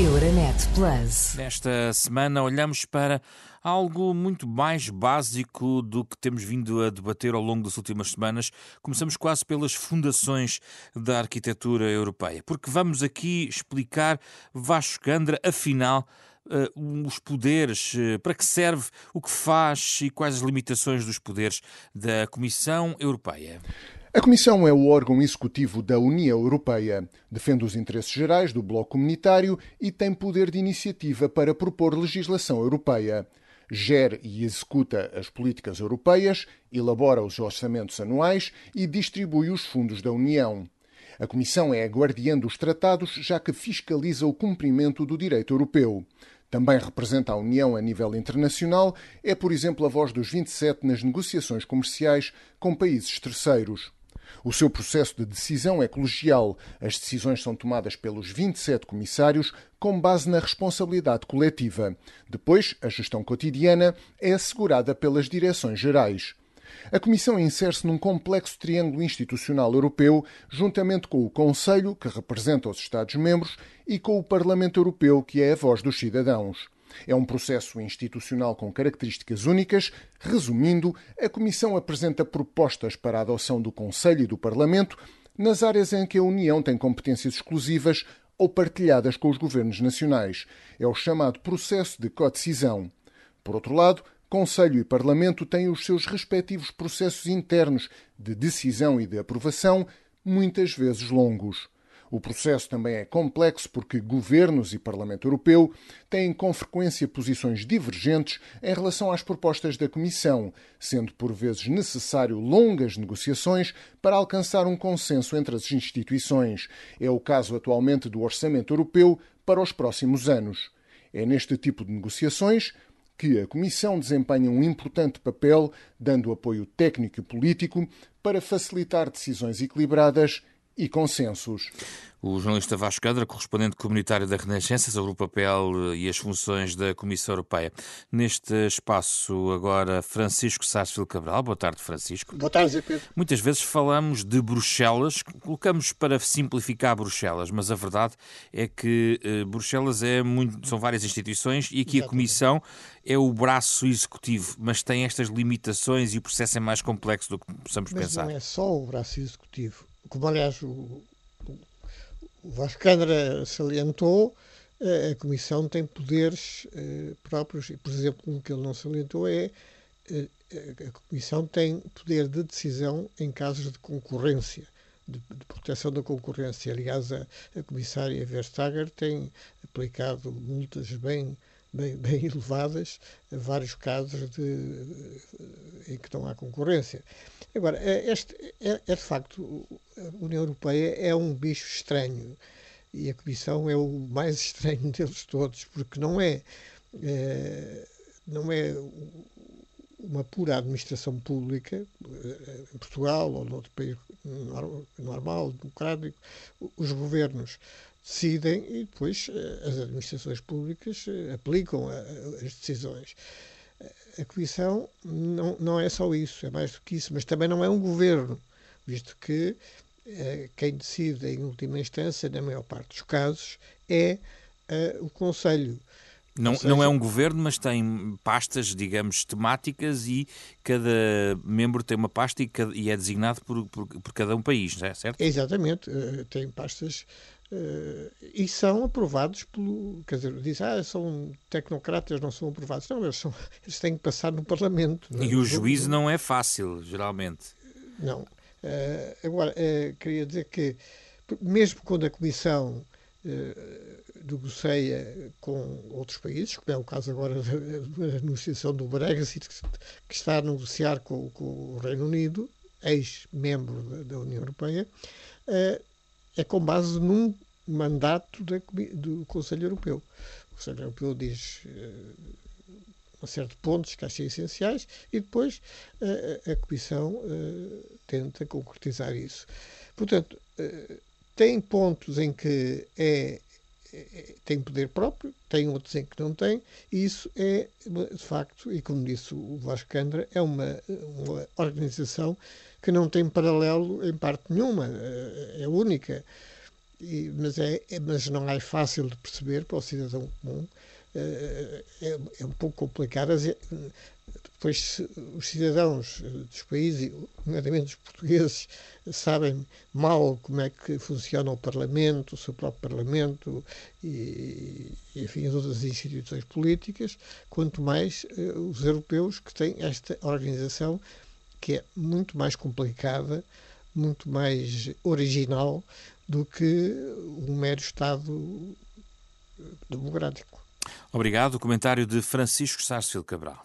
Euronet Plus. Nesta semana olhamos para algo muito mais básico do que temos vindo a debater ao longo das últimas semanas. Começamos quase pelas fundações da arquitetura europeia, porque vamos aqui explicar Vasco Gandra, afinal, Uh, os poderes, uh, para que serve, o que faz e quais as limitações dos poderes da Comissão Europeia. A Comissão é o órgão executivo da União Europeia, defende os interesses gerais do bloco comunitário e tem poder de iniciativa para propor legislação europeia. Gere e executa as políticas europeias, elabora os orçamentos anuais e distribui os fundos da União. A Comissão é a guardiã dos tratados, já que fiscaliza o cumprimento do direito europeu. Também representa a União a nível internacional, é, por exemplo, a voz dos 27 nas negociações comerciais com países terceiros. O seu processo de decisão é colegial. As decisões são tomadas pelos 27 comissários com base na responsabilidade coletiva. Depois, a gestão cotidiana é assegurada pelas direções gerais. A Comissão insere-se num complexo triângulo institucional europeu, juntamente com o Conselho, que representa os Estados-membros, e com o Parlamento Europeu, que é a voz dos cidadãos. É um processo institucional com características únicas. Resumindo, a Comissão apresenta propostas para a adoção do Conselho e do Parlamento nas áreas em que a União tem competências exclusivas ou partilhadas com os governos nacionais. É o chamado processo de codecisão. Por outro lado, Conselho e Parlamento têm os seus respectivos processos internos de decisão e de aprovação, muitas vezes longos. O processo também é complexo porque governos e Parlamento Europeu têm com frequência posições divergentes em relação às propostas da Comissão, sendo por vezes necessário longas negociações para alcançar um consenso entre as instituições. É o caso atualmente do Orçamento Europeu para os próximos anos. É neste tipo de negociações que a Comissão desempenha um importante papel, dando apoio técnico e político para facilitar decisões equilibradas e consensos. O jornalista Vasco Cadra, correspondente comunitário da Renascença, sobre o papel e as funções da Comissão Europeia. Neste espaço, agora, Francisco Sarsfield Cabral. Boa tarde, Francisco. Boa tarde, Zé Pedro. Muitas vezes falamos de Bruxelas, colocamos para simplificar Bruxelas, mas a verdade é que uh, Bruxelas é muito, são várias instituições e aqui Exatamente. a Comissão é o braço executivo, mas tem estas limitações e o processo é mais complexo do que possamos mas pensar. Não é só o braço executivo como aliás o, o Vasco Câmara salientou, a Comissão tem poderes eh, próprios, e, por exemplo, um que ele não salientou é eh, a Comissão tem poder de decisão em casos de concorrência, de, de proteção da concorrência. Aliás, a, a Comissária Verstager tem aplicado multas bem bem, bem elevadas, vários casos de, em que não há concorrência. Agora, é, este, é, é de facto, a União Europeia é um bicho estranho e a Comissão é o mais estranho deles todos, porque não é, é não é uma pura administração pública, em Portugal ou noutro país normal, democrático, os governos decidem e depois eh, as administrações públicas eh, aplicam as decisões. A Comissão não, não é só isso, é mais do que isso, mas também não é um governo, visto que eh, quem decide em última instância, na maior parte dos casos, é o Conselho. Não, seja, não é um governo, mas tem pastas, digamos, temáticas e cada membro tem uma pasta e, cada, e é designado por, por, por, cada um país, é certo? Exatamente, tem pastas Uh, e são aprovados pelo. Quer dizer, diz, ah, são tecnocratas, não são aprovados. Não, eles, são, eles têm que passar no Parlamento. É? E o juízo não é fácil, geralmente. Não. Uh, agora, uh, queria dizer que, mesmo quando a Comissão negocia com outros países, como é o caso agora da, negociação do Brexit, que está a negociar com, com o Reino Unido, ex-membro da, da, União Europeia, é com base num mandato da, do Conselho Europeu. O Conselho Europeu diz uh, uma série de pontos que achei essenciais e depois uh, a Comissão uh, tenta concretizar isso. Portanto, tem pontos em que é, tem poder próprio, tem outros em que não tem, e isso é, de facto, e como disse o Vasco Candra, é uma, uma organização que não tem paralelo em parte nenhuma, é única. e, mas, é, é, mas não é fácil de perceber para o cidadão comum. É, é, é um pouco complicado. Depois, os cidadãos dos países, nomeadamente os portugueses, sabem mal como é que funciona o Parlamento, o seu próprio Parlamento e, enfim, as outras instituições políticas, quanto mais os europeus que têm esta organização que é muito mais complicada, muito mais original do que um mero Estado democrático. Obrigado. O comentário de Francisco Sarsfield Cabral.